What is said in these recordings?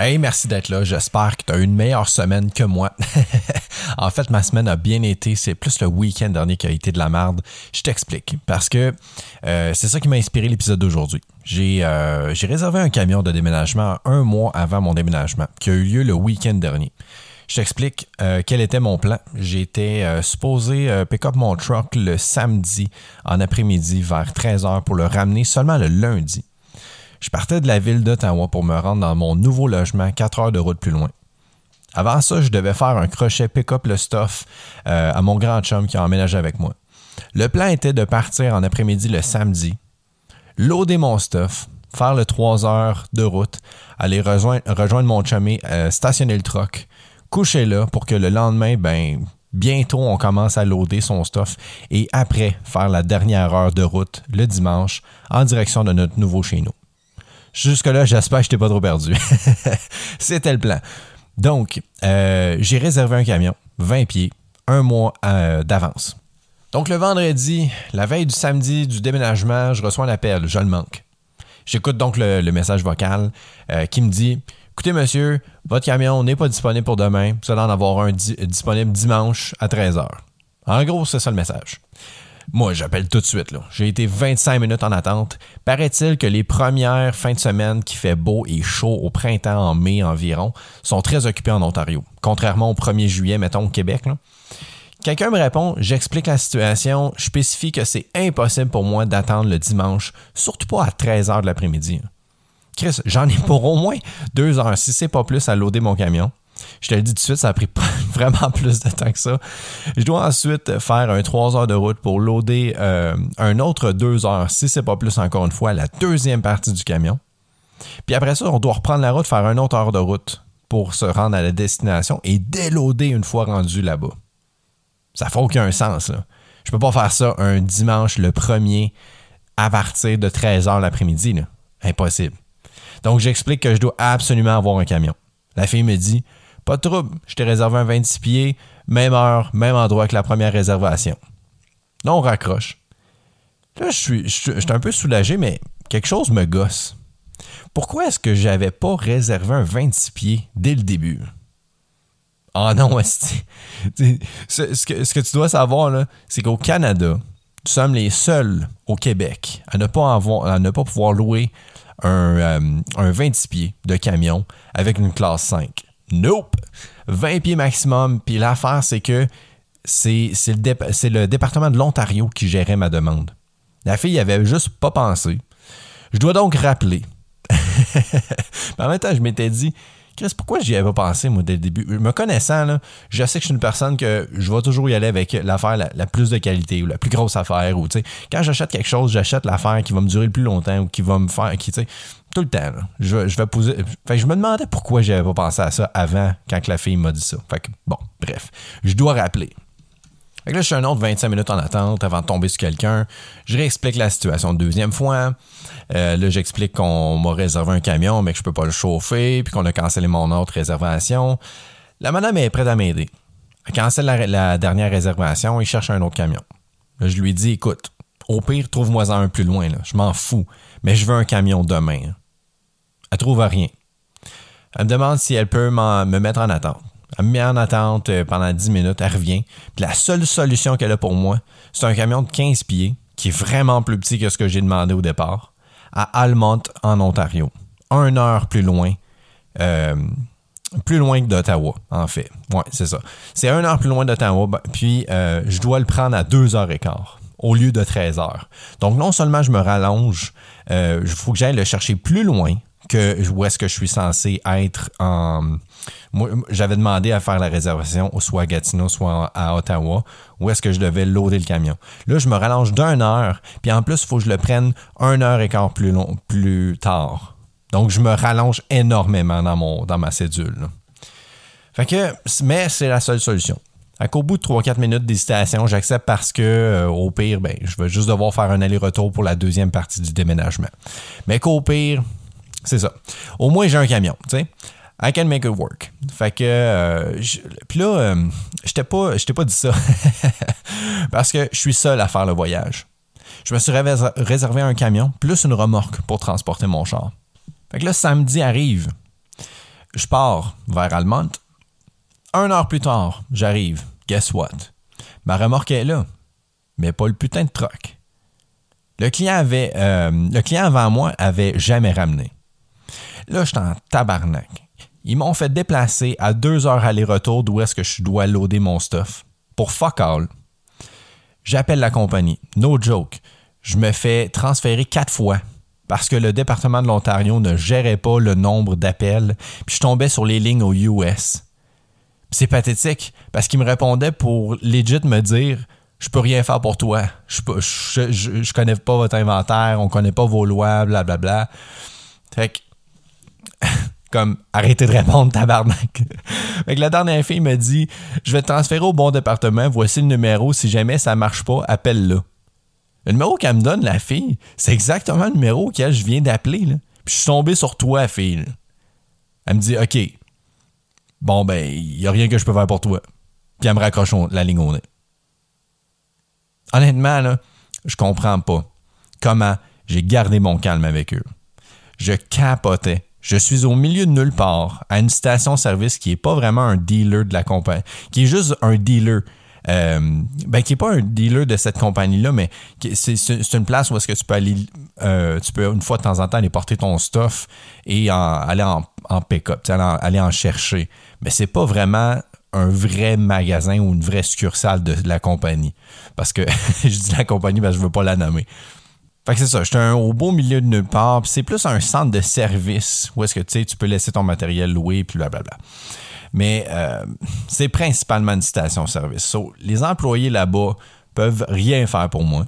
Hey, merci d'être là. J'espère que tu as une meilleure semaine que moi. en fait, ma semaine a bien été. C'est plus le week-end dernier qui a été de la merde. Je t'explique. Parce que euh, c'est ça qui m'a inspiré l'épisode d'aujourd'hui. J'ai euh, réservé un camion de déménagement un mois avant mon déménagement, qui a eu lieu le week-end dernier. Je t'explique euh, quel était mon plan. J'étais supposé pick up mon truck le samedi en après-midi vers 13h pour le ramener seulement le lundi. Je partais de la ville d'Ottawa pour me rendre dans mon nouveau logement 4 heures de route plus loin. Avant ça, je devais faire un crochet pick-up le stuff euh, à mon grand chum qui a emménagé avec moi. Le plan était de partir en après-midi le samedi, loader mon stuff, faire le 3 heures de route, aller rejoindre, mon chumé, euh, stationner le truck, coucher là pour que le lendemain, ben, bientôt on commence à loader son stuff et après faire la dernière heure de route le dimanche en direction de notre nouveau chez nous. Jusque-là, j'espère que je t'ai pas trop perdu. C'était le plan. Donc, euh, j'ai réservé un camion, 20 pieds, un mois euh, d'avance. Donc, le vendredi, la veille du samedi du déménagement, je reçois un appel, je le manque. J'écoute donc le, message vocal euh, qui me dit Écoutez, monsieur, votre camion n'est pas disponible pour demain. Vous allez en avoir un disponible dimanche à 13h. En gros, c'est ça le message. Moi, j'appelle tout de suite. J'ai été 25 minutes en attente. Paraît-il que les premières fins de semaine qui fait beau et chaud au printemps, en mai environ, sont très occupées en Ontario, contrairement au 1er juillet, mettons, au Québec. Quelqu'un me répond, j'explique la situation, je spécifie que c'est impossible pour moi d'attendre le dimanche, surtout pas à 13h de l'après-midi. Chris, j'en ai pour au moins deux heures, si c'est pas plus, à loader mon camion. Je te le dis tout de suite, ça a pris vraiment plus de temps que ça. Je dois ensuite faire un 3 heures de route pour loader euh, un autre 2 heures, si c'est pas plus encore une fois, la deuxième partie du camion. Puis après ça, on doit reprendre la route, faire un autre heure de route pour se rendre à la destination et déloader une fois rendu là-bas. Ça fait aucun sens. Là. Je peux pas faire ça un dimanche le premier à partir de 13h l'après-midi. Impossible. Donc j'explique que je dois absolument avoir un camion. La fille me dit pas de trouble, je t'ai réservé un 26 pieds, même heure, même endroit que la première réservation. Là, on raccroche. Là, je suis, je, suis un peu soulagé, mais quelque chose me gosse. Pourquoi est-ce que j'avais pas réservé un 26 pieds dès le début? Ah non, ce, ce, que, ce que tu dois savoir, c'est qu'au Canada, nous sommes les seuls au Québec à ne pas, avoir, à ne pas pouvoir louer un, euh, un 26 pieds de camion avec une classe 5. Nope! 20 pieds maximum. Puis l'affaire, c'est que c'est le, le département de l'Ontario qui gérait ma demande. La fille n'y avait juste pas pensé. Je dois donc rappeler. en même temps, je m'étais dit, Chris, pourquoi j'y avais pas pensé, moi, dès le début? Me connaissant, je sais que je suis une personne que je vais toujours y aller avec l'affaire la, plus de qualité ou la plus grosse affaire. Ou, quand j'achète quelque chose, j'achète l'affaire qui va me durer le plus longtemps ou qui va me faire. Qui, tout le temps. Je, vais poser. Je me demandais pourquoi j'avais pas pensé à ça avant quand la fille m'a dit ça. Fait que, bon, bref. Je dois rappeler. Là, je suis un autre 25 minutes en attente avant de tomber sur quelqu'un. Je réexplique la situation une deuxième fois. Euh, là, j'explique qu'on m'a réservé un camion, mais que je peux pas le chauffer, puis qu'on a cancellé mon autre réservation. La madame est prête à m'aider. Elle cancelle la, dernière réservation et cherche un autre camion. Je lui dis, écoute, au pire, trouve-moi un plus loin. Je m'en fous. Mais je veux un camion demain. Elle trouve rien. Elle me demande si elle peut me mettre en attente. Elle me met en attente euh, pendant 10 minutes, elle revient. Puis la seule solution qu'elle a pour moi, c'est un camion de 15 pieds, qui est vraiment plus petit que ce que j'ai demandé au départ, à Almont, en Ontario. Un heure plus loin. Euh, plus loin que d'Ottawa, en fait. Ouais, c'est ça. C'est un heure plus loin d'Ottawa, ben, puis euh, je dois le prendre à deux heures et quart au lieu de 13 heures. Donc non seulement je me rallonge, il faut que j'aille le chercher plus loin que où est-ce que je suis censé être en. Moi, j'avais demandé à faire la réservation soit à Gatineau, soit à Ottawa, où est-ce que je devais loader le camion? Là, je me rallonge d'une heure, puis en plus, il faut que je le prenne une heure et quart plus, long, plus tard. Donc, je me rallonge énormément dans, mon, dans ma cédule. Fait que, mais c'est la seule solution. Fait qu'au bout de 3-4 minutes d'hésitation, j'accepte parce que, euh, au pire, ben, je vais juste devoir faire un aller-retour pour la deuxième partie du déménagement. Mais qu'au pire, c'est ça. Au moins, j'ai un camion, tu sais. I can make it work. Fait que. Euh, puis là, euh, je t'ai pas, dit ça. Parce que je suis seul à faire le voyage. Je me suis réservé un camion plus une remorque pour transporter mon char. Fait que là, samedi arrive. je pars vers Almont. Un heure plus tard, j'arrive. Guess what? Ma remorque est là, mais pas le putain de troc. Le client, avait, euh, le client avant moi avait jamais ramené. Là, je suis en tabarnak. Ils m'ont fait déplacer à deux heures aller-retour d'où est-ce que je dois loader mon stuff. Pour fuck all. J'appelle la compagnie. No joke. Je me fais transférer quatre fois parce que le département de l'Ontario ne gérait pas le nombre d'appels. Puis je tombais sur les lignes aux US. C'est pathétique parce qu'il me répondait pour legit me dire je peux rien faire pour toi. Je, je, je, connais pas votre inventaire, on connaît pas vos lois, blablabla. Bla, bla. Fait que, comme, arrêtez de répondre, tabarnak. fait que la dernière fille me dit, je vais te transférer au bon département, voici le numéro, si jamais ça marche pas, appelle-le. Le numéro qu'elle me donne, la fille, c'est exactement le numéro auquel je viens d'appeler, Puis je suis tombé sur toi, fille. Elle me dit, OK, bon, ben, il n'y a rien que je peux faire pour toi. Puis elle me raccroche la ligne au nez honnêtement, là, je comprends pas comment j'ai gardé mon calme avec eux. Je capotais. Je suis au milieu de nulle part, à une station-service qui n'est pas vraiment un dealer de la compagnie, qui est juste un dealer. Euh, ben, qui n'est pas un dealer de cette compagnie-là, mais c'est une place où est-ce que tu peux aller, euh, tu peux une fois de temps en temps aller porter ton stuff et aller en, pick-up, aller en chercher. Mais c'est pas vraiment un vrai magasin ou une vraie succursale de, la compagnie. Parce que je dis la compagnie, que je veux pas la nommer. Fait que c'est ça, j'étais au beau milieu de nulle part, c'est plus un centre de service où est-ce que tu sais, tu peux laisser ton matériel loué, puis blablabla. Mais euh, c'est principalement une station-service. les employés là-bas peuvent rien faire pour moi.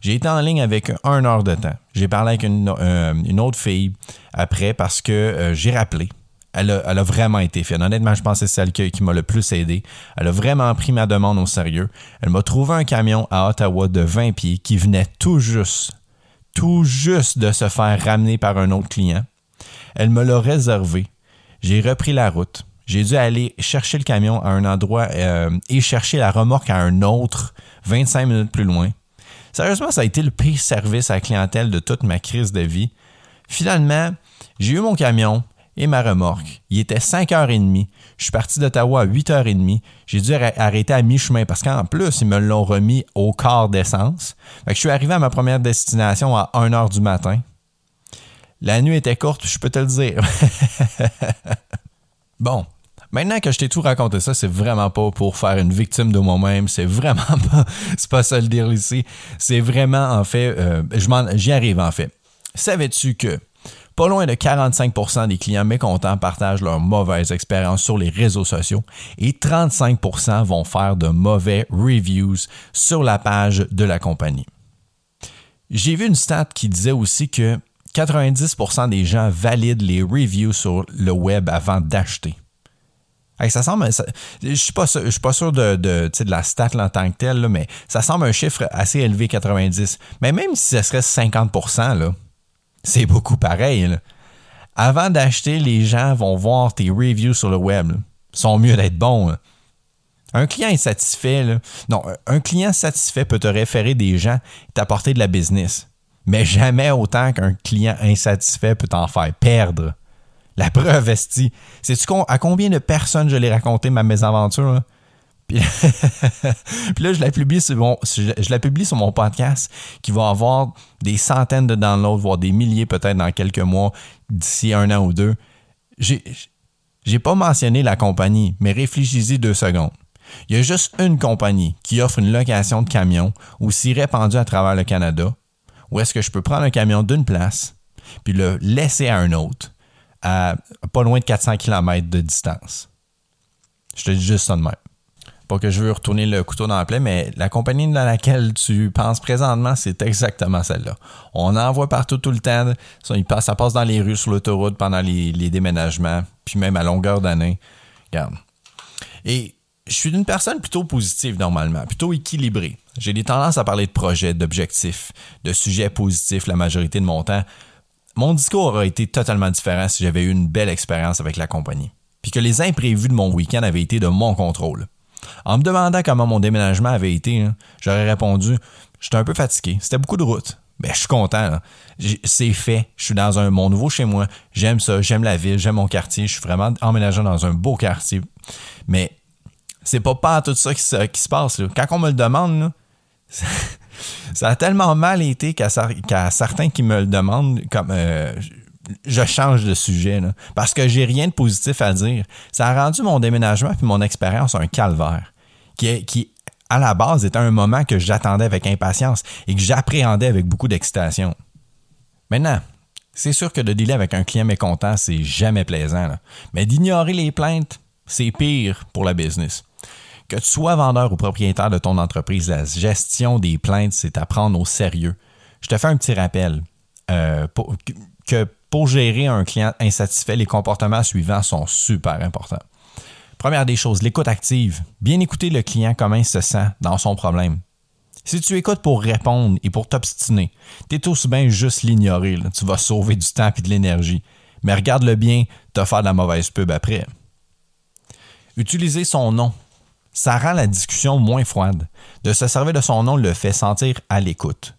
J'ai été en ligne avec un heure de temps. J'ai parlé avec une, euh, autre fille après parce que euh, j'ai rappelé elle a, vraiment été fière. Honnêtement, je pense que c'est celle qui, m'a le plus aidé. Elle a vraiment pris ma demande au sérieux. Elle m'a trouvé un camion à Ottawa de 20 pieds qui venait tout juste, tout juste de se faire ramener par un autre client. Elle me l'a réservé. J'ai repris la route. J'ai dû aller chercher le camion à un endroit euh, et chercher la remorque à un autre 25 minutes plus loin. Sérieusement, ça a été le pire service à la clientèle de toute ma crise de vie. Finalement, j'ai eu mon camion, et ma remorque. Il était 5h30. Je suis parti d'Ottawa à 8h30. J'ai dû arrêter à mi-chemin parce qu'en plus, ils me l'ont remis au quart d'essence. je suis arrivé à ma première destination à 1h du matin. La nuit était courte, je peux te le dire. bon, Maintenant que je t'ai tout raconté ça, c'est vraiment pas pour faire une victime de moi-même. C'est vraiment pas, c'est pas ça le dire ici. C'est vraiment, en fait, euh, j'y arrive en fait. Savais-tu que pas loin de 45% des clients mécontents partagent leur mauvaise expérience sur les réseaux sociaux et 35% vont faire de mauvais reviews sur la page de la compagnie. J'ai vu une stat qui disait aussi que 90% des gens valident les reviews sur le web avant d'acheter. ça semble, je ne suis, pas sûr de, de, de la stat en tant que telle, mais ça semble un chiffre assez élevé, 90. Mais même si ce serait 50 là, c'est beaucoup pareil. Avant d'acheter, les gens vont voir tes reviews sur le web. Ils sont mieux d'être bons. Un client insatisfait, non, un client satisfait peut te référer des gens et t'apporter de la business. Mais jamais autant qu'un client insatisfait peut t'en faire perdre. La preuve, Esti. Sais-tu à combien de personnes je l'ai raconté ma mésaventure? Puis, là, je la, publie sur mon, je, la publie sur mon podcast qui va avoir des centaines de downloads, voire des milliers peut-être dans quelques mois, d'ici un an ou deux. J'ai, j'ai pas mentionné la compagnie, mais réfléchissez deux secondes. Il y a juste une compagnie qui offre une location de camion aussi répandue à travers le Canada, où est-ce que je peux prendre un camion d'une place, puis le laisser à un autre, à pas loin de 400 km de distance. Je te dis juste ça de même que je veux retourner le couteau dans la plaie, mais la compagnie dans laquelle tu penses présentement, c'est exactement celle-là. On en voit partout tout le temps. Ça, passe dans les rues, sur l'autoroute, pendant les, déménagements, puis même à longueur d'année. Regarde. Et je suis une personne plutôt positive normalement, plutôt équilibrée. J'ai des tendances à parler de projets, d'objectifs, de sujets positifs la majorité de mon temps. Mon discours aurait été totalement différent si j'avais eu une belle expérience avec la compagnie. Puis que les imprévus de mon week-end avaient été de mon contrôle. En me demandant comment mon déménagement avait été, hein, j'aurais répondu J'étais un peu fatigué. C'était beaucoup de route. ben, je suis content. C'est fait. Je suis dans un mon nouveau chez moi. J'aime ça. J'aime la ville. J'aime mon quartier. Je suis vraiment emménagé dans un beau quartier. Mais c'est pas pas tout ça qui se, qui se passe. Quand on me le demande, ça a tellement mal été qu'à certains qui me le demandent, comme euh, je change de sujet parce que j'ai rien de positif à dire. Ça a rendu mon déménagement et mon expérience un calvaire qui, qui à la base était un moment que j'attendais avec impatience et que j'appréhendais avec beaucoup d'excitation. Maintenant, c'est sûr que de dealer avec un client mécontent, c'est jamais plaisant. Mais d'ignorer les plaintes, c'est pire pour la business. Que tu sois vendeur ou propriétaire de ton entreprise, la gestion des plaintes, c'est à prendre au sérieux. Je te fais un petit rappel euh, que pour gérer un client insatisfait, les comportements suivants sont super importants. Première des choses, l'écoute active. Bien écouter le client comment il se sent dans son problème. Si tu écoutes pour répondre et pour t'obstiner, t'es aussi bien juste l'ignorer. Tu vas sauver du temps et de l'énergie. Mais regarde-le bien, te faire de la mauvaise pub après. Utiliser son nom ça rend la discussion moins froide. De se servir de son nom le fait sentir à l'écoute.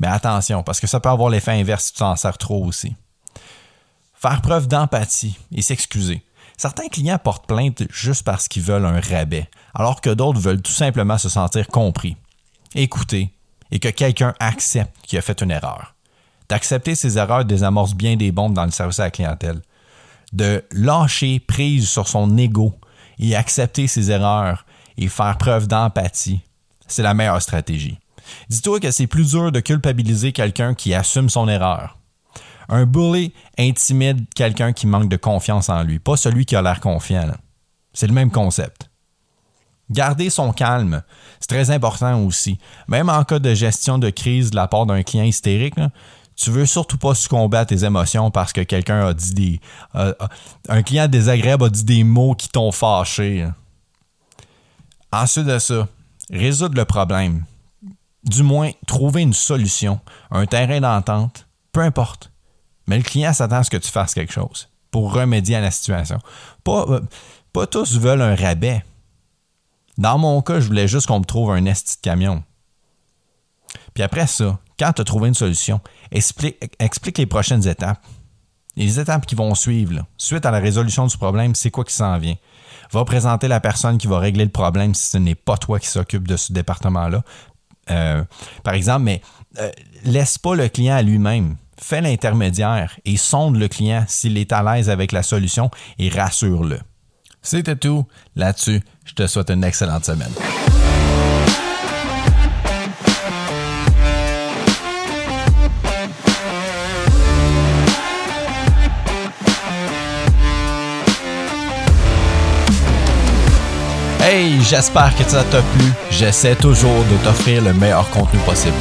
Mais attention, parce que ça peut avoir l'effet inverse si tu t'en sers trop aussi. Faire preuve d'empathie et s'excuser. Certains clients portent plainte juste parce qu'ils veulent un rabais, alors que d'autres veulent tout simplement se sentir compris, écouter et que quelqu'un accepte qu'il a fait une erreur. D'accepter ses erreurs désamorce bien des bombes dans le service à la clientèle. De lâcher prise sur son ego et accepter ses erreurs et faire preuve d'empathie, c'est la meilleure stratégie. Dis-toi que c'est plus dur de culpabiliser quelqu'un qui assume son erreur. Un bully intimide quelqu'un qui manque de confiance en lui, pas celui qui a l'air confiant. C'est le même concept. Garder son calme, c'est très important aussi. Même en cas de gestion de crise de la part d'un client hystérique, tu veux surtout pas succomber à tes émotions parce que quelqu'un a dit des. un client désagréable a dit des mots qui t'ont fâché. Ensuite de ça, résoudre le problème. Du moins, trouver une solution, un terrain d'entente, peu importe. Mais le client s'attend à ce que tu fasses quelque chose pour remédier à la situation. Pas, euh, pas tous veulent un rabais. Dans mon cas, je voulais juste qu'on me trouve un esti de camion. Puis après ça, quand tu as trouvé une solution, explique, les prochaines étapes. Les étapes qui vont suivre, suite à la résolution du problème, c'est quoi qui s'en vient? Va présenter la personne qui va régler le problème si ce n'est pas toi qui s'occupe de ce département-là. Euh, par exemple, mais euh, laisse pas le client à lui-même. Fais l'intermédiaire et sonde le client s'il est à l'aise avec la solution et rassure-le. C'était tout. Là-dessus, je te souhaite une excellente semaine. Hey, j'espère que ça t'a plu. J'essaie toujours de t'offrir le meilleur contenu possible.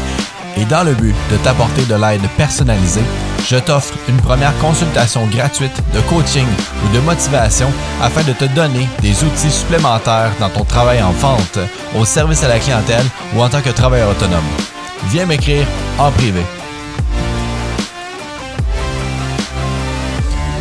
Et dans le but de t'apporter de l'aide personnalisée, je t'offre une première consultation gratuite de coaching ou de motivation afin de te donner des outils supplémentaires dans ton travail en vente, au service à la clientèle ou en tant que travailleur autonome. Viens m'écrire en privé.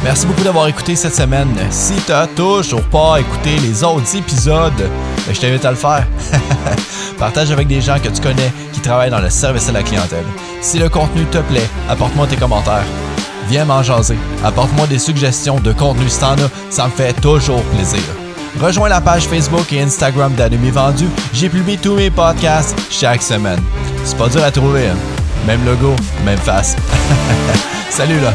Merci beaucoup d'avoir écouté cette semaine. Si tu n'as toujours pas écouté les autres épisodes, je t'invite à le faire. Partage avec des gens que tu connais qui travaillent dans le service à la clientèle. Si le contenu te plaît, apporte-moi tes commentaires. Viens m'en jaser. Apporte-moi des suggestions de contenu si t'en ça me fait toujours plaisir. Rejoins la page Facebook et Instagram d'Anime Vendu. J'ai publié tous mes podcasts chaque semaine. C'est pas dur à trouver, hein? Même logo, même face. Salut là!